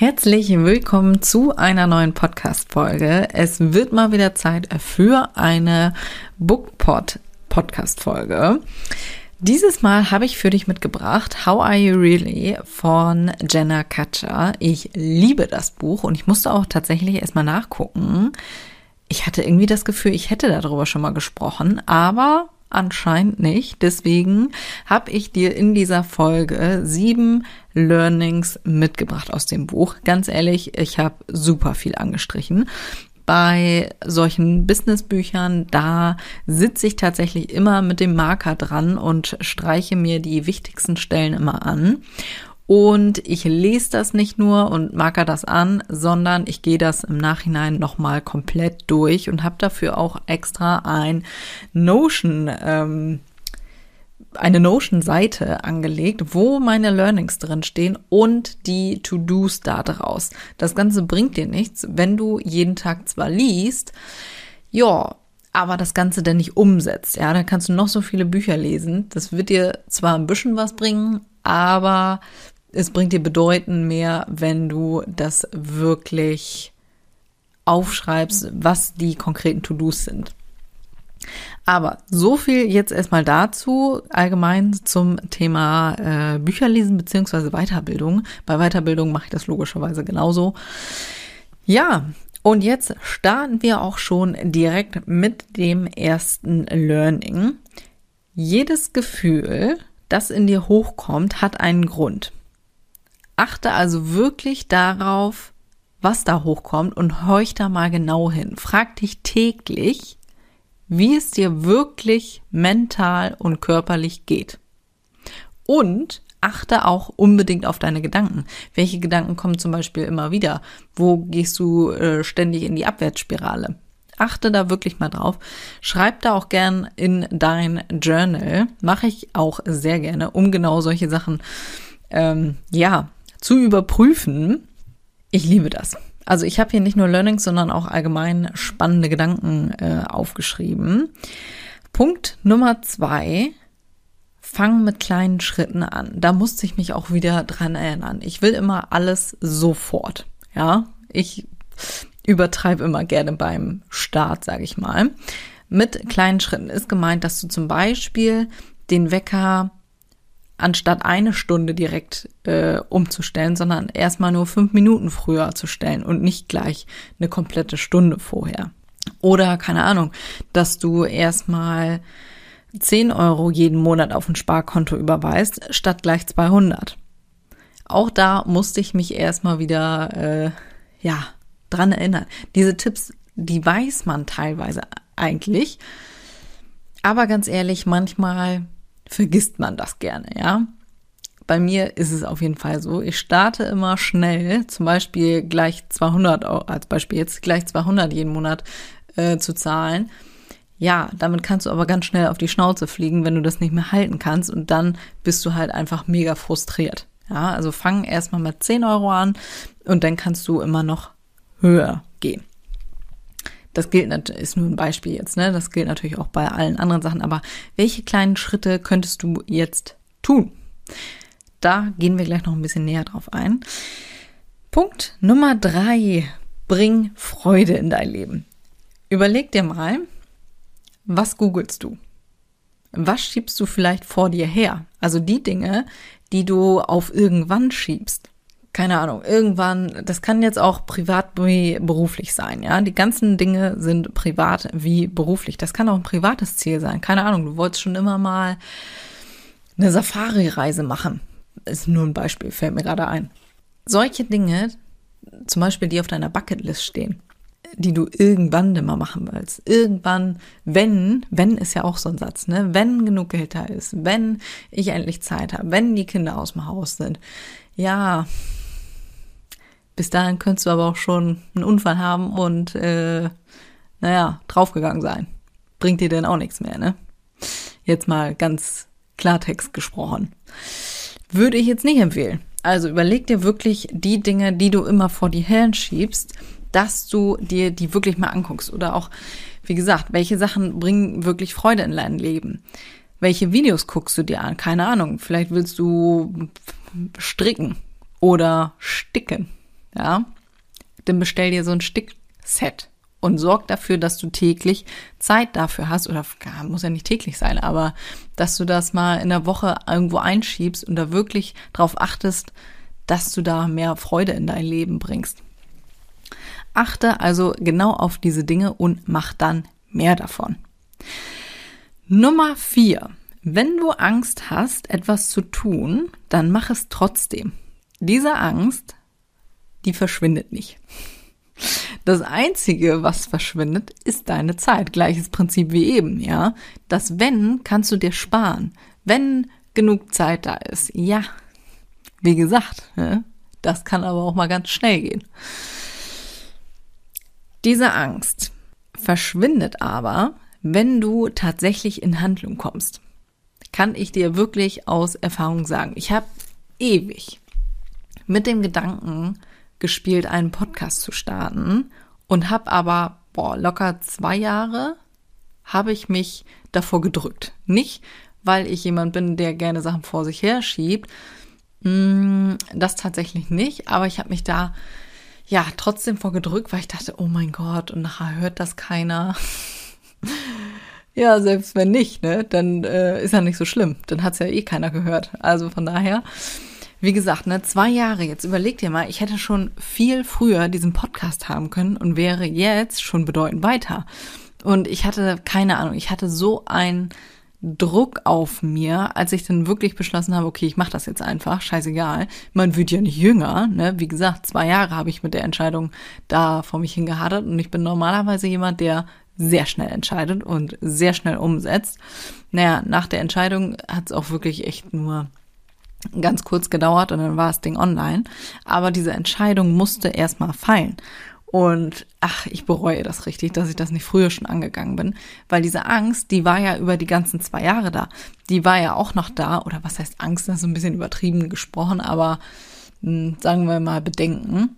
Herzlich willkommen zu einer neuen Podcast-Folge. Es wird mal wieder Zeit für eine Bookpod Podcast-Folge. Dieses Mal habe ich für dich mitgebracht How Are You Really von Jenna Kutcher. Ich liebe das Buch und ich musste auch tatsächlich erstmal nachgucken. Ich hatte irgendwie das Gefühl, ich hätte darüber schon mal gesprochen, aber Anscheinend nicht. Deswegen habe ich dir in dieser Folge sieben Learnings mitgebracht aus dem Buch. Ganz ehrlich, ich habe super viel angestrichen. Bei solchen Businessbüchern, da sitze ich tatsächlich immer mit dem Marker dran und streiche mir die wichtigsten Stellen immer an. Und ich lese das nicht nur und marker das an, sondern ich gehe das im Nachhinein nochmal komplett durch und habe dafür auch extra ein Notion, ähm, eine Notion-Seite angelegt, wo meine Learnings drin stehen und die To-Dos da draus. Das Ganze bringt dir nichts, wenn du jeden Tag zwar liest, ja, aber das Ganze dann nicht umsetzt. Ja, dann kannst du noch so viele Bücher lesen. Das wird dir zwar ein bisschen was bringen, aber es bringt dir bedeutend mehr, wenn du das wirklich aufschreibst, was die konkreten To-Dos sind. Aber so viel jetzt erstmal dazu, allgemein zum Thema äh, Bücherlesen beziehungsweise Weiterbildung. Bei Weiterbildung mache ich das logischerweise genauso. Ja, und jetzt starten wir auch schon direkt mit dem ersten Learning. Jedes Gefühl, das in dir hochkommt, hat einen Grund. Achte also wirklich darauf, was da hochkommt und horch da mal genau hin. Frag dich täglich, wie es dir wirklich mental und körperlich geht. Und achte auch unbedingt auf deine Gedanken. Welche Gedanken kommen zum Beispiel immer wieder? Wo gehst du äh, ständig in die Abwärtsspirale? Achte da wirklich mal drauf. Schreib da auch gern in dein Journal. Mache ich auch sehr gerne, um genau solche Sachen, ähm, ja, zu überprüfen. Ich liebe das. Also ich habe hier nicht nur Learnings, sondern auch allgemein spannende Gedanken äh, aufgeschrieben. Punkt Nummer zwei. Fang mit kleinen Schritten an. Da musste ich mich auch wieder dran erinnern. Ich will immer alles sofort. Ja, ich übertreibe immer gerne beim Start, sage ich mal. Mit kleinen Schritten ist gemeint, dass du zum Beispiel den Wecker anstatt eine Stunde direkt äh, umzustellen, sondern erstmal nur fünf Minuten früher zu stellen und nicht gleich eine komplette Stunde vorher. Oder keine Ahnung, dass du erstmal 10 Euro jeden Monat auf ein Sparkonto überweist, statt gleich 200. Auch da musste ich mich erstmal wieder, äh, ja, dran erinnern. Diese Tipps, die weiß man teilweise eigentlich. Aber ganz ehrlich, manchmal vergisst man das gerne, ja. Bei mir ist es auf jeden Fall so. Ich starte immer schnell, zum Beispiel gleich 200, als Beispiel jetzt gleich 200 jeden Monat äh, zu zahlen. Ja, damit kannst du aber ganz schnell auf die Schnauze fliegen, wenn du das nicht mehr halten kannst und dann bist du halt einfach mega frustriert. Ja, also fang erstmal mit 10 Euro an und dann kannst du immer noch höher gehen. Das gilt ist nur ein Beispiel jetzt, ne? Das gilt natürlich auch bei allen anderen Sachen. Aber welche kleinen Schritte könntest du jetzt tun? Da gehen wir gleich noch ein bisschen näher drauf ein. Punkt Nummer drei. Bring Freude in dein Leben. Überleg dir mal, was googelst du? Was schiebst du vielleicht vor dir her? Also die Dinge, die du auf irgendwann schiebst keine Ahnung, irgendwann, das kann jetzt auch privat wie beruflich sein, ja. Die ganzen Dinge sind privat wie beruflich. Das kann auch ein privates Ziel sein. Keine Ahnung, du wolltest schon immer mal eine Safari-Reise machen. Ist nur ein Beispiel, fällt mir gerade ein. Solche Dinge, zum Beispiel, die auf deiner Bucketlist stehen, die du irgendwann immer machen willst. Irgendwann, wenn, wenn ist ja auch so ein Satz, ne? Wenn genug Geld da ist, wenn ich endlich Zeit habe, wenn die Kinder aus dem Haus sind. Ja, bis dahin könntest du aber auch schon einen Unfall haben und äh, naja, draufgegangen sein. Bringt dir denn auch nichts mehr, ne? Jetzt mal ganz Klartext gesprochen. Würde ich jetzt nicht empfehlen. Also überleg dir wirklich die Dinge, die du immer vor die Herren schiebst, dass du dir die wirklich mal anguckst. Oder auch, wie gesagt, welche Sachen bringen wirklich Freude in dein Leben? Welche Videos guckst du dir an? Keine Ahnung. Vielleicht willst du stricken oder sticken. Ja. Dann bestell dir so ein Stickset und sorg dafür, dass du täglich Zeit dafür hast oder muss ja nicht täglich sein, aber dass du das mal in der Woche irgendwo einschiebst und da wirklich drauf achtest, dass du da mehr Freude in dein Leben bringst. Achte also genau auf diese Dinge und mach dann mehr davon. Nummer vier. Wenn du Angst hast, etwas zu tun, dann mach es trotzdem. Diese Angst, die verschwindet nicht. Das einzige, was verschwindet, ist deine Zeit. Gleiches Prinzip wie eben, ja. Das Wenn kannst du dir sparen. Wenn genug Zeit da ist. Ja. Wie gesagt, ne? das kann aber auch mal ganz schnell gehen. Diese Angst verschwindet aber, wenn du tatsächlich in Handlung kommst. Kann ich dir wirklich aus Erfahrung sagen. Ich habe ewig mit dem Gedanken gespielt, einen Podcast zu starten und habe aber, boah, locker zwei Jahre habe ich mich davor gedrückt. Nicht, weil ich jemand bin, der gerne Sachen vor sich her schiebt. Mm, das tatsächlich nicht, aber ich habe mich da ja trotzdem vorgedrückt, weil ich dachte, oh mein Gott, und nachher hört das keiner. ja, selbst wenn nicht, ne, dann äh, ist ja nicht so schlimm. Dann hat's ja eh keiner gehört. Also von daher wie gesagt, ne, zwei Jahre, jetzt überleg dir mal, ich hätte schon viel früher diesen Podcast haben können und wäre jetzt schon bedeutend weiter. Und ich hatte keine Ahnung, ich hatte so einen Druck auf mir, als ich dann wirklich beschlossen habe, okay, ich mache das jetzt einfach, scheißegal. Man wird ja nicht jünger, ne? Wie gesagt, zwei Jahre habe ich mit der Entscheidung da vor mich hingehadert und ich bin normalerweise jemand, der sehr schnell entscheidet und sehr schnell umsetzt. Naja, nach der Entscheidung hat es auch wirklich echt nur ganz kurz gedauert und dann war das Ding online. Aber diese Entscheidung musste erstmal fallen. Und ach, ich bereue das richtig, dass ich das nicht früher schon angegangen bin, weil diese Angst, die war ja über die ganzen zwei Jahre da. Die war ja auch noch da, oder was heißt Angst, das ist ein bisschen übertrieben gesprochen, aber mh, hm, sagen wir mal Bedenken.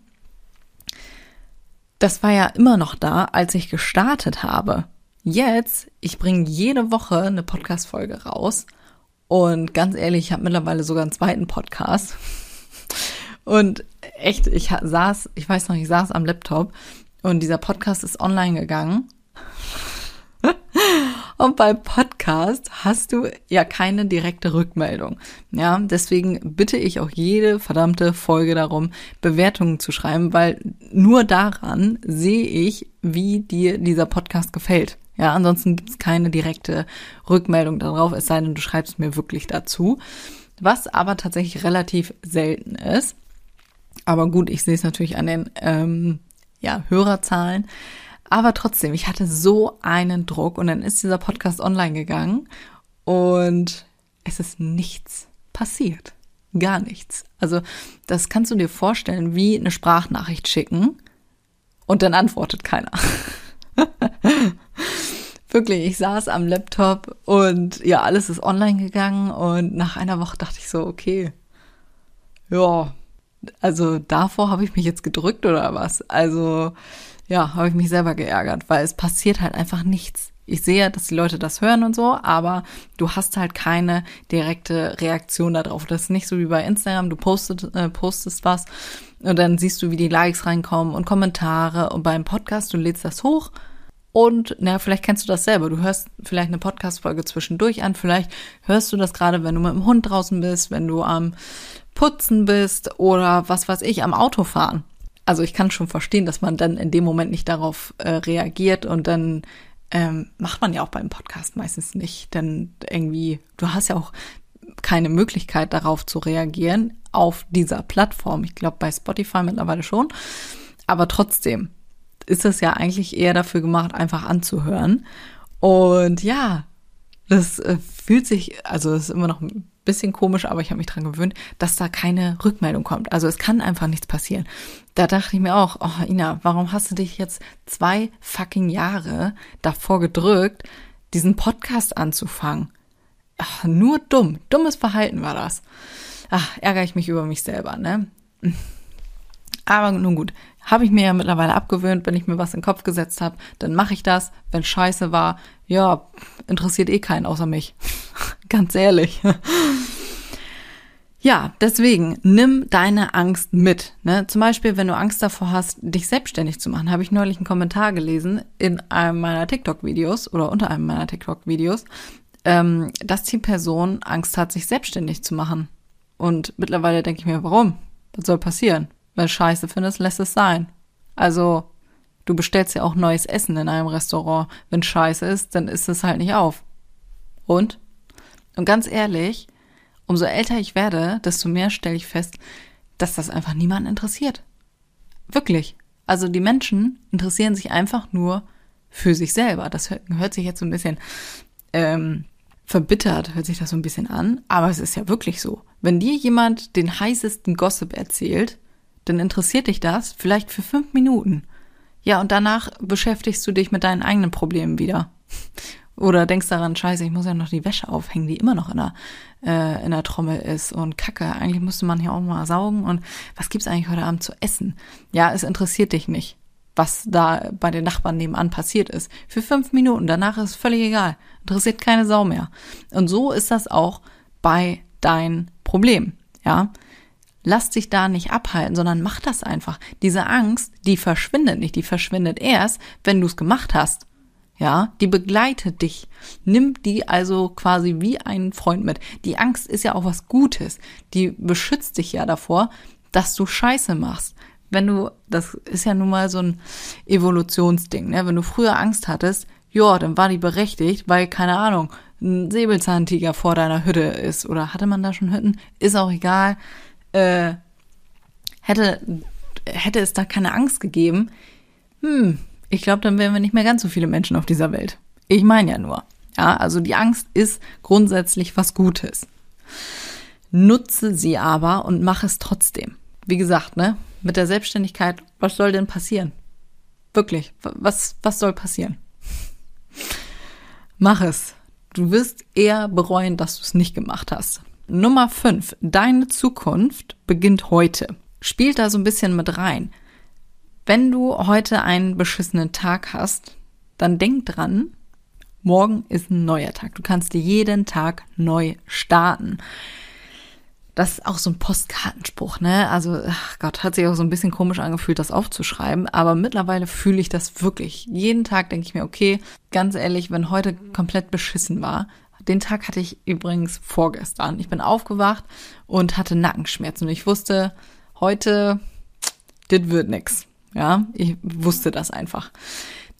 Das war ja immer noch da, als ich gestartet habe. Jetzt, ich bringe jede Woche eine Podcast-Folge raus und ganz ehrlich, ich habe mittlerweile sogar einen zweiten Podcast. Und echt, ich saß, ich weiß noch, ich saß am Laptop und dieser Podcast ist online gegangen. Und beim Podcast hast du ja keine direkte Rückmeldung. Ja, deswegen bitte ich auch jede verdammte Folge darum, Bewertungen zu schreiben, weil nur daran sehe ich, wie dir dieser Podcast gefällt. Ja, ansonsten gibt es keine direkte Rückmeldung darauf, es sei denn, du schreibst mir wirklich dazu. Was aber tatsächlich relativ selten ist. Aber gut, ich sehe es natürlich an den ähm, ja, Hörerzahlen. Aber trotzdem, ich hatte so einen Druck und dann ist dieser Podcast online gegangen und es ist nichts passiert. Gar nichts. Also das kannst du dir vorstellen, wie eine Sprachnachricht schicken und dann antwortet keiner. Wirklich, ich saß am Laptop und ja, alles ist online gegangen und nach einer Woche dachte ich so, okay, ja, also davor habe ich mich jetzt gedrückt oder was? Also ja, habe ich mich selber geärgert, weil es passiert halt einfach nichts. Ich sehe, dass die Leute das hören und so, aber du hast halt keine direkte Reaktion darauf. Das ist nicht so wie bei Instagram, du postet, äh, postest was und dann siehst du, wie die Likes reinkommen und Kommentare und beim Podcast, du lädst das hoch und na, vielleicht kennst du das selber. Du hörst vielleicht eine Podcast-Folge zwischendurch an. Vielleicht hörst du das gerade, wenn du mit dem Hund draußen bist, wenn du am Putzen bist oder was weiß ich, am Autofahren. Also ich kann schon verstehen, dass man dann in dem Moment nicht darauf äh, reagiert und dann ähm, macht man ja auch beim Podcast meistens nicht. Denn irgendwie, du hast ja auch keine Möglichkeit darauf zu reagieren auf dieser Plattform. Ich glaube bei Spotify mittlerweile schon. Aber trotzdem, ist das ja eigentlich eher dafür gemacht, einfach anzuhören. Und ja, das äh, fühlt sich, also es ist immer noch bisschen komisch, aber ich habe mich dran gewöhnt, dass da keine Rückmeldung kommt. Also es kann einfach nichts passieren. Da dachte ich mir auch, oh Ina, warum hast du dich jetzt zwei fucking Jahre davor gedrückt, diesen Podcast anzufangen? Ach, nur dumm. Dummes Verhalten war das. Ach, ärgere ich mich über mich selber, ne? Aber nun gut, habe ich mir ja mittlerweile abgewöhnt, wenn ich mir was in den Kopf gesetzt habe, dann mache ich das. Wenn scheiße war, ja, interessiert eh keinen außer mich. Ganz ehrlich. Ja, deswegen nimm deine Angst mit. Ne? Zum Beispiel, wenn du Angst davor hast, dich selbstständig zu machen, habe ich neulich einen Kommentar gelesen in einem meiner TikTok-Videos oder unter einem meiner TikTok-Videos, ähm, dass die Person Angst hat, sich selbstständig zu machen. Und mittlerweile denke ich mir, warum? Was soll passieren? Wenn Scheiße findest, lässt es sein. Also, du bestellst ja auch neues Essen in einem Restaurant. Wenn Scheiße ist, dann ist es halt nicht auf. Und? Und ganz ehrlich, umso älter ich werde, desto mehr stelle ich fest, dass das einfach niemanden interessiert. Wirklich. Also die Menschen interessieren sich einfach nur für sich selber. Das hört, hört sich jetzt so ein bisschen ähm, verbittert, hört sich das so ein bisschen an, aber es ist ja wirklich so. Wenn dir jemand den heißesten Gossip erzählt, dann interessiert dich das vielleicht für fünf Minuten. Ja, und danach beschäftigst du dich mit deinen eigenen Problemen wieder. Oder denkst daran, scheiße, ich muss ja noch die Wäsche aufhängen, die immer noch in der, äh, in der Trommel ist. Und Kacke, eigentlich müsste man hier auch mal saugen. Und was gibt's eigentlich heute Abend zu essen? Ja, es interessiert dich nicht, was da bei den Nachbarn nebenan passiert ist. Für fünf Minuten, danach ist es völlig egal. Interessiert keine Sau mehr. Und so ist das auch bei deinen Problemen. Ja, Lass dich da nicht abhalten, sondern mach das einfach. Diese Angst, die verschwindet nicht, die verschwindet erst, wenn du es gemacht hast. Ja, die begleitet dich. Nimm die also quasi wie einen Freund mit. Die Angst ist ja auch was Gutes. Die beschützt dich ja davor, dass du Scheiße machst. Wenn du, das ist ja nun mal so ein Evolutionsding, ne? Wenn du früher Angst hattest, ja, dann war die berechtigt, weil, keine Ahnung, ein Säbelzahntiger vor deiner Hütte ist. Oder hatte man da schon Hütten? Ist auch egal äh, hätte, hätte es da keine Angst gegeben, hm, ich glaube, dann wären wir nicht mehr ganz so viele Menschen auf dieser Welt. Ich meine ja nur. Ja, also die Angst ist grundsätzlich was Gutes. Nutze sie aber und mach es trotzdem. Wie gesagt, ne, mit der Selbstständigkeit, was soll denn passieren? Wirklich, was, was soll passieren? Mach es. Du wirst eher bereuen, dass du es nicht gemacht hast. Nummer 5. Deine Zukunft beginnt heute. Spielt da so ein bisschen mit rein. Wenn du heute einen beschissenen Tag hast, dann denk dran, morgen ist ein neuer Tag. Du kannst dir jeden Tag neu starten. Das ist auch so ein Postkartenspruch, ne? Also, ach Gott, hat sich auch so ein bisschen komisch angefühlt, das aufzuschreiben. Aber mittlerweile fühle ich das wirklich. Jeden Tag denke ich mir, okay, ganz ehrlich, wenn heute komplett beschissen war, den Tag hatte ich übrigens vorgestern. Ich bin aufgewacht und hatte Nackenschmerzen. Und ich wusste, heute, das wird nix. Ja, ich wusste das einfach.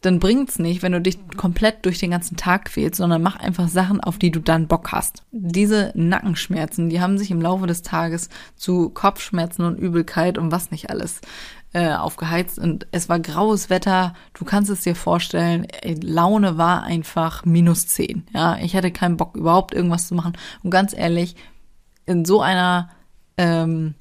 Dann bringt's nicht, wenn du dich komplett durch den ganzen Tag quälst, sondern mach einfach Sachen, auf die du dann Bock hast. Diese Nackenschmerzen, die haben sich im Laufe des Tages zu Kopfschmerzen und Übelkeit und was nicht alles äh, aufgeheizt und es war graues Wetter. Du kannst es dir vorstellen, Laune war einfach minus zehn. Ja, ich hatte keinen Bock überhaupt irgendwas zu machen. Und ganz ehrlich, in so einer, ähm,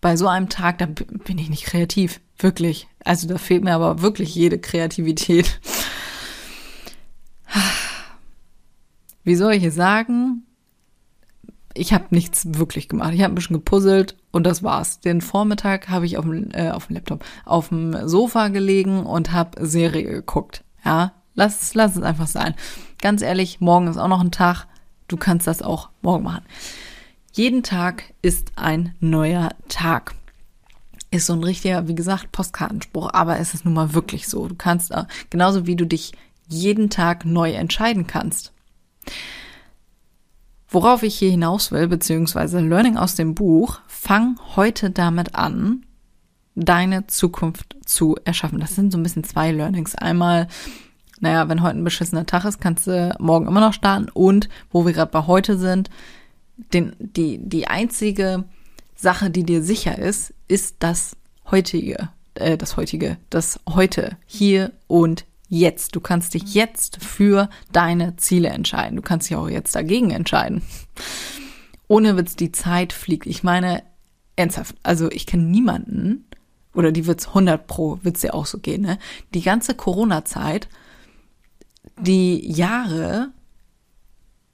bei so einem Tag, da bin ich nicht kreativ. Wirklich. Also da fehlt mir aber wirklich jede Kreativität. Wie soll ich es sagen? Ich habe nichts wirklich gemacht. Ich habe ein bisschen gepuzzelt und das war's. Den Vormittag habe ich auf dem, äh, auf dem Laptop, auf dem Sofa gelegen und habe Serie geguckt. Ja, lass, lass es einfach sein. Ganz ehrlich, morgen ist auch noch ein Tag. Du kannst das auch morgen machen. Jeden Tag ist ein neuer Tag. Ist so ein richtiger, wie gesagt, Postkartenspruch, aber es ist nun mal wirklich so. Du kannst, äh, genauso wie du dich jeden Tag neu entscheiden kannst. Worauf ich hier hinaus will, beziehungsweise Learning aus dem Buch, fang heute damit an, deine Zukunft zu erschaffen. Das sind so ein bisschen zwei Learnings. Einmal, naja, wenn heute ein beschissener Tag ist, kannst du morgen immer noch starten. Und wo wir gerade bei heute sind, den, die, die einzige Sache, die dir sicher ist, ist das heutige, äh, das heutige, das heute, hier und jetzt. Du kannst dich jetzt für deine Ziele entscheiden. Du kannst dich auch jetzt dagegen entscheiden. ohne Witz, die Zeit fliegt. Ich meine, ernsthaft, also ich kenne niemanden, oder die wird's 100 pro, wird's ja auch so gehen, ne? Die ganze Corona-Zeit, die Jahre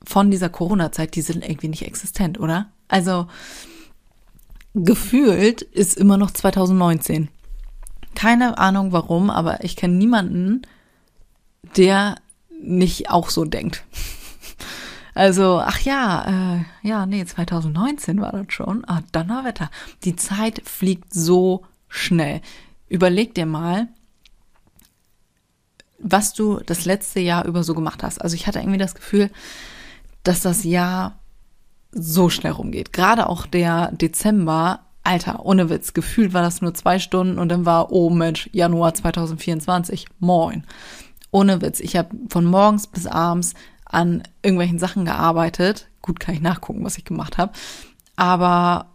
von dieser Corona-Zeit, die sind irgendwie nicht existent, oder? Also, gefühlt ist immer noch 2019. Keine Ahnung warum, aber ich kenne niemanden, der nicht auch so denkt. Also, ach ja, äh, ja, nee, 2019 war das schon. Ah, Donnerwetter. Die Zeit fliegt so schnell. Überleg dir mal, was du das letzte Jahr über so gemacht hast. Also ich hatte irgendwie das Gefühl, dass das Jahr so schnell rumgeht. Gerade auch der Dezember, Alter, ohne Witz, gefühlt war das nur zwei Stunden und dann war, oh Mensch, Januar 2024, moin. Ohne Witz, ich habe von morgens bis abends an irgendwelchen Sachen gearbeitet. Gut, kann ich nachgucken, was ich gemacht habe. Aber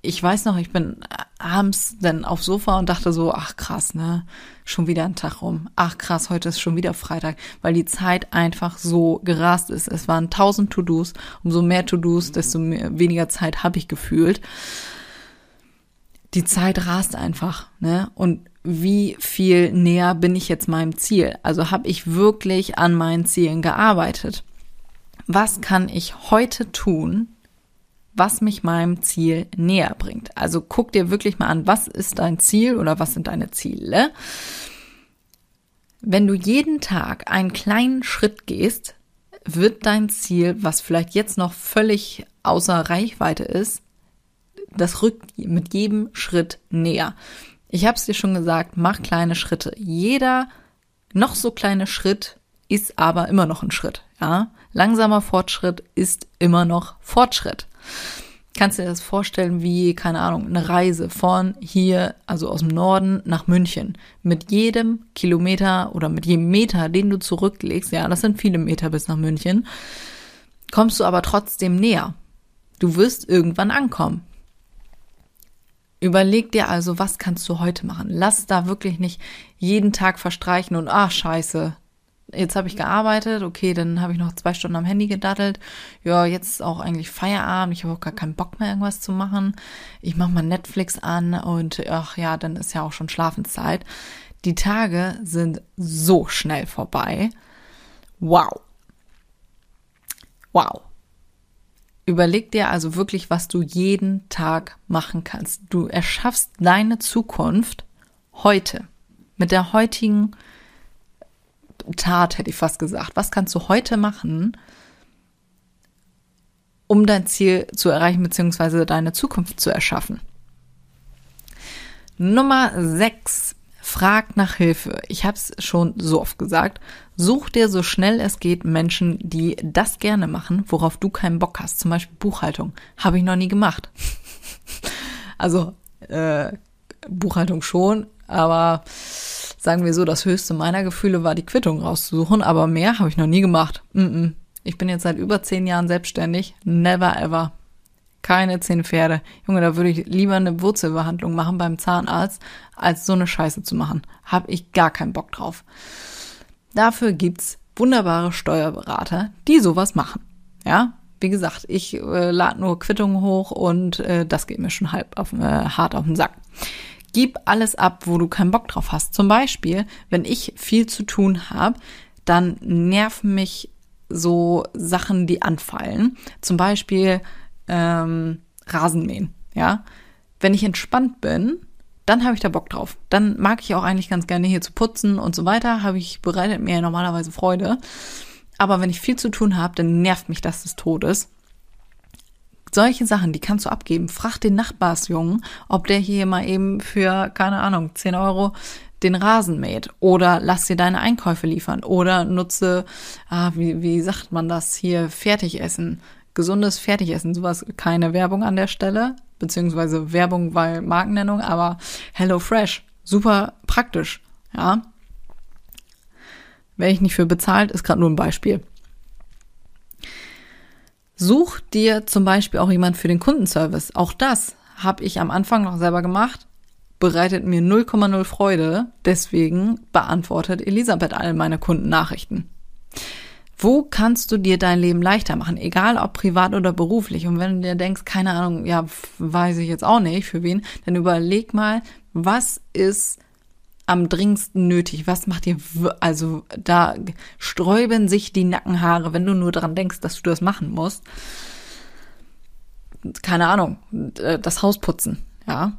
ich weiß noch, ich bin abends dann aufs Sofa und dachte so, ach krass, ne, schon wieder ein Tag rum. Ach krass, heute ist schon wieder Freitag, weil die Zeit einfach so gerast ist. Es waren tausend To-Dos. Umso mehr To-Dos, desto mehr, weniger Zeit habe ich gefühlt. Die Zeit rast einfach, ne? Und wie viel näher bin ich jetzt meinem Ziel? Also habe ich wirklich an meinen Zielen gearbeitet? Was kann ich heute tun, was mich meinem Ziel näher bringt. Also guck dir wirklich mal an, was ist dein Ziel oder was sind deine Ziele. Wenn du jeden Tag einen kleinen Schritt gehst, wird dein Ziel, was vielleicht jetzt noch völlig außer Reichweite ist, das rückt mit jedem Schritt näher. Ich habe es dir schon gesagt, mach kleine Schritte. Jeder noch so kleine Schritt ist aber immer noch ein Schritt. Ja, langsamer Fortschritt ist immer noch Fortschritt. Kannst du dir das vorstellen wie, keine Ahnung, eine Reise von hier, also aus dem Norden nach München. Mit jedem Kilometer oder mit jedem Meter, den du zurücklegst, ja, das sind viele Meter bis nach München, kommst du aber trotzdem näher. Du wirst irgendwann ankommen. Überleg dir also, was kannst du heute machen? Lass da wirklich nicht jeden Tag verstreichen und ach scheiße, jetzt habe ich gearbeitet, okay, dann habe ich noch zwei Stunden am Handy gedattelt. Ja, jetzt ist auch eigentlich Feierabend, ich habe auch gar keinen Bock mehr, irgendwas zu machen. Ich mache mal Netflix an und ach ja, dann ist ja auch schon Schlafenszeit. Die Tage sind so schnell vorbei. Wow. Wow. Überleg dir also wirklich, was du jeden Tag machen kannst. Du erschaffst deine Zukunft heute mit der heutigen Tat, hätte ich fast gesagt. Was kannst du heute machen, um dein Ziel zu erreichen, beziehungsweise deine Zukunft zu erschaffen? Nummer 6. Frag nach Hilfe. Ich habe es schon so oft gesagt. Such dir so schnell es geht Menschen, die das gerne machen, worauf du keinen Bock hast. Zum Beispiel Buchhaltung. Habe ich noch nie gemacht. also äh, Buchhaltung schon, aber sagen wir so, das höchste meiner Gefühle war, die Quittung rauszusuchen, aber mehr habe ich noch nie gemacht. Mm -mm. Ich bin jetzt seit über zehn Jahren selbstständig. Never ever. Keine zehn Pferde. Junge, da würde ich lieber eine Wurzelbehandlung machen beim Zahnarzt, als so eine Scheiße zu machen. Hab ich gar keinen Bock drauf. Dafür gibt's wunderbare Steuerberater, die sowas machen. Ja, wie gesagt, ich äh, lade nur Quittungen hoch und äh, das geht mir schon halb auf, äh, hart auf den Sack. Gib alles ab, wo du keinen Bock drauf hast. Zum Beispiel, wenn ich viel zu tun habe, dann nerven mich so Sachen, die anfallen. Zum Beispiel ähm, Rasenmähen. Ja, wenn ich entspannt bin, dann habe ich da Bock drauf. Dann mag ich auch eigentlich ganz gerne hier zu putzen und so weiter. Habe ich bereitet mir normalerweise Freude. Aber wenn ich viel zu tun habe, dann nervt mich das des Todes solche Sachen, die kannst du abgeben. Frag den Nachbarsjungen, ob der hier mal eben für, keine Ahnung, 10 Euro den Rasen mäht oder lass dir deine Einkäufe liefern oder nutze, ah, wie, wie sagt man das hier, Fertigessen, gesundes Fertigessen, sowas, keine Werbung an der Stelle, beziehungsweise Werbung, weil Markennennung, aber Hello Fresh, super praktisch, ja. Wäre ich nicht für bezahlt, ist gerade nur ein Beispiel. Such dir zum Beispiel auch jemand für den Kundenservice. Auch das habe ich am Anfang noch selber gemacht. Bereitet mir 0,0 Freude. Deswegen beantwortet Elisabeth all meine Kundennachrichten. Wo kannst du dir dein Leben leichter machen, egal ob privat oder beruflich? Und wenn du dir denkst, keine Ahnung, ja, weiß ich jetzt auch nicht für wen, dann überleg mal, was ist am dringendsten nötig? Was macht dir, also da sträuben sich die Nackenhaare, wenn du nur daran denkst, dass du das machen musst. Keine Ahnung, das Haus putzen, ja.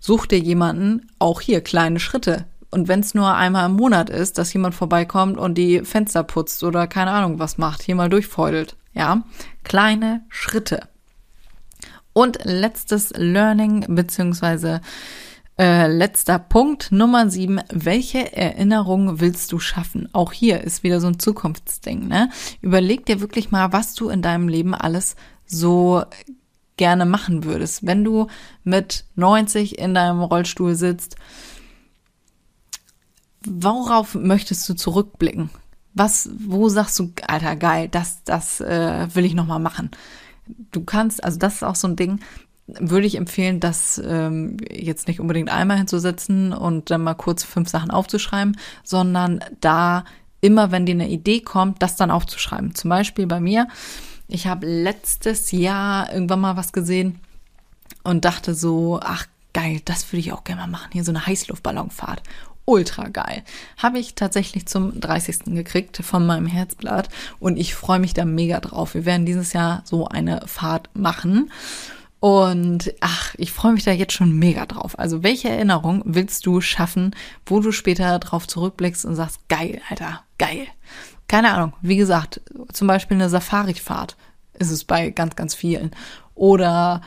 Such dir jemanden, auch hier kleine Schritte. Und wenn es nur einmal im Monat ist, dass jemand vorbeikommt und die Fenster putzt oder keine Ahnung was macht, hier mal durchfeudelt. Ja, kleine Schritte. Und letztes Learning beziehungsweise äh, letzter Punkt, Nummer sieben. Welche Erinnerung willst du schaffen? Auch hier ist wieder so ein Zukunftsding. Ne? Überleg dir wirklich mal, was du in deinem Leben alles so gerne machen würdest. Wenn du mit 90 in deinem Rollstuhl sitzt, worauf möchtest du zurückblicken? Was, wo sagst du, Alter, geil, das, das äh, will ich nochmal machen. Du kannst, also das ist auch so ein Ding, würde ich empfehlen, das ähm, jetzt nicht unbedingt einmal hinzusetzen und dann mal kurz fünf Sachen aufzuschreiben, sondern da immer, wenn dir eine Idee kommt, das dann aufzuschreiben. Zum Beispiel bei mir, ich habe letztes Jahr irgendwann mal was gesehen und dachte so, ach geil, das würde ich auch gerne mal machen, hier so eine Heißluftballonfahrt ultra geil. Habe ich tatsächlich zum 30. gekriegt von meinem Herzblatt und ich freue mich da mega drauf. Wir werden dieses Jahr so eine Fahrt machen. Und ach, ich freue mich da jetzt schon mega drauf. Also welche Erinnerung willst du schaffen, wo du später drauf zurückblickst und sagst, geil, Alter, geil. Keine Ahnung, wie gesagt, zum Beispiel eine Safari-Fahrt ist es bei ganz, ganz vielen. Oder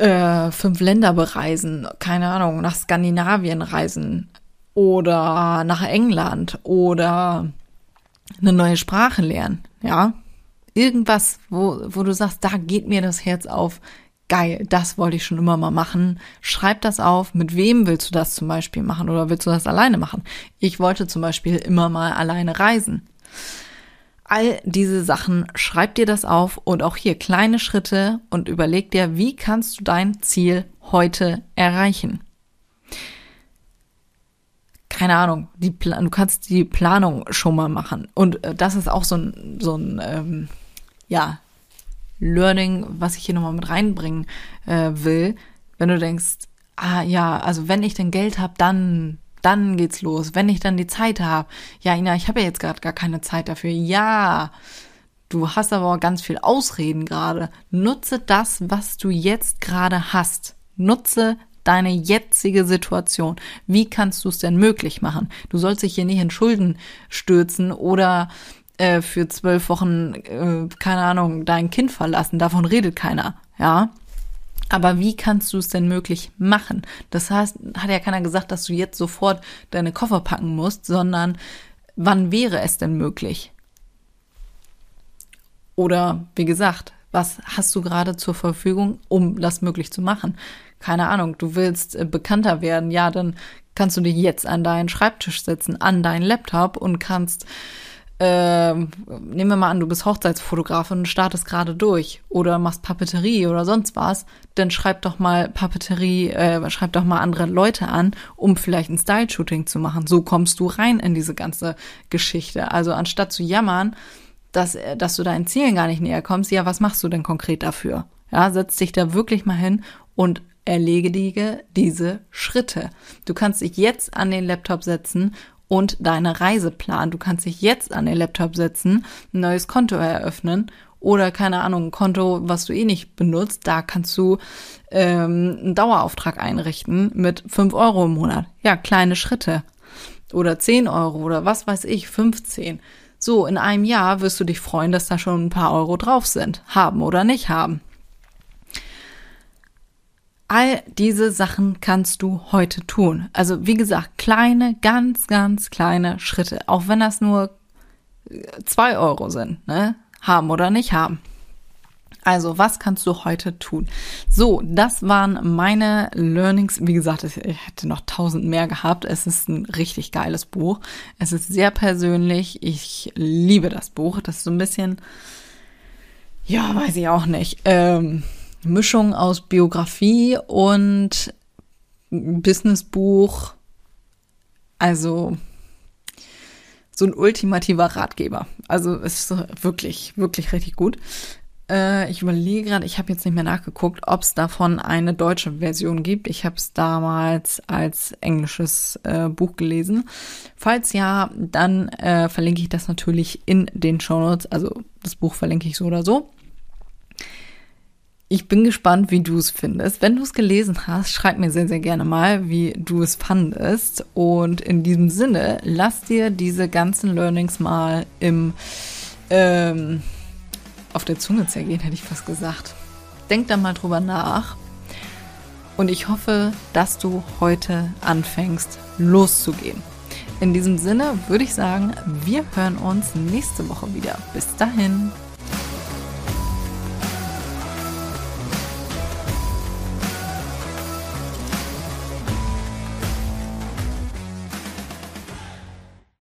äh, fünf Länder bereisen, keine Ahnung, nach Skandinavien reisen oder nach England oder eine neue Sprache lernen, ja. Irgendwas, wo, wo du sagst, da geht mir das Herz auf. Geil, das wollte ich schon immer mal machen. Schreib das auf. Mit wem willst du das zum Beispiel machen oder willst du das alleine machen? Ich wollte zum Beispiel immer mal alleine reisen. All diese Sachen, schreib dir das auf und auch hier kleine Schritte und überleg dir, wie kannst du dein Ziel heute erreichen. Keine Ahnung, die, du kannst die Planung schon mal machen. Und äh, das ist auch so ein, so ein ähm, ja, Learning, was ich hier nochmal mit reinbringen äh, will. Wenn du denkst, ah ja, also wenn ich denn Geld habe, dann dann geht's los. Wenn ich dann die Zeit habe. Ja, Ina, ich habe ja jetzt gerade gar keine Zeit dafür. Ja, du hast aber auch ganz viel Ausreden gerade. Nutze das, was du jetzt gerade hast. Nutze deine jetzige Situation. Wie kannst du es denn möglich machen? Du sollst dich hier nicht in Schulden stürzen oder äh, für zwölf Wochen, äh, keine Ahnung, dein Kind verlassen. Davon redet keiner. Ja, aber wie kannst du es denn möglich machen? Das heißt, hat ja keiner gesagt, dass du jetzt sofort deine Koffer packen musst, sondern wann wäre es denn möglich? Oder wie gesagt, was hast du gerade zur Verfügung, um das möglich zu machen? Keine Ahnung, du willst äh, bekannter werden, ja, dann kannst du dich jetzt an deinen Schreibtisch setzen, an deinen Laptop und kannst äh, nehmen wir mal an, du bist Hochzeitsfotografin und startest gerade durch oder machst Papeterie oder sonst was, dann schreib doch mal Papeterie, äh, schreib doch mal andere Leute an, um vielleicht ein Style-Shooting zu machen. So kommst du rein in diese ganze Geschichte. Also anstatt zu jammern, dass, dass du deinen Zielen gar nicht näher kommst, ja, was machst du denn konkret dafür? Ja, setz dich da wirklich mal hin und erledige diese Schritte. Du kannst dich jetzt an den Laptop setzen und deine Reise planen. Du kannst dich jetzt an den Laptop setzen, ein neues Konto eröffnen oder keine Ahnung, ein Konto, was du eh nicht benutzt, da kannst du ähm, einen Dauerauftrag einrichten mit fünf Euro im Monat. Ja, kleine Schritte. Oder zehn Euro oder was weiß ich, 15. So, in einem Jahr wirst du dich freuen, dass da schon ein paar Euro drauf sind. Haben oder nicht haben. All diese Sachen kannst du heute tun. Also wie gesagt, kleine, ganz, ganz kleine Schritte. Auch wenn das nur äh, zwei Euro sind, ne? Haben oder nicht haben. Also, was kannst du heute tun? So, das waren meine Learnings. Wie gesagt, ich hätte noch tausend mehr gehabt. Es ist ein richtig geiles Buch. Es ist sehr persönlich. Ich liebe das Buch. Das ist so ein bisschen, ja, weiß ich auch nicht. Ähm, Mischung aus Biografie und Businessbuch. Also so ein ultimativer Ratgeber. Also es ist wirklich, wirklich richtig gut. Äh, ich überlege gerade, ich habe jetzt nicht mehr nachgeguckt, ob es davon eine deutsche Version gibt. Ich habe es damals als englisches äh, Buch gelesen. Falls ja, dann äh, verlinke ich das natürlich in den Show Notes. Also das Buch verlinke ich so oder so. Ich bin gespannt, wie du es findest. Wenn du es gelesen hast, schreib mir sehr, sehr gerne mal, wie du es fandest. Und in diesem Sinne, lass dir diese ganzen Learnings mal im ähm, auf der Zunge zergehen, hätte ich fast gesagt. Denk da mal drüber nach. Und ich hoffe, dass du heute anfängst, loszugehen. In diesem Sinne würde ich sagen, wir hören uns nächste Woche wieder. Bis dahin.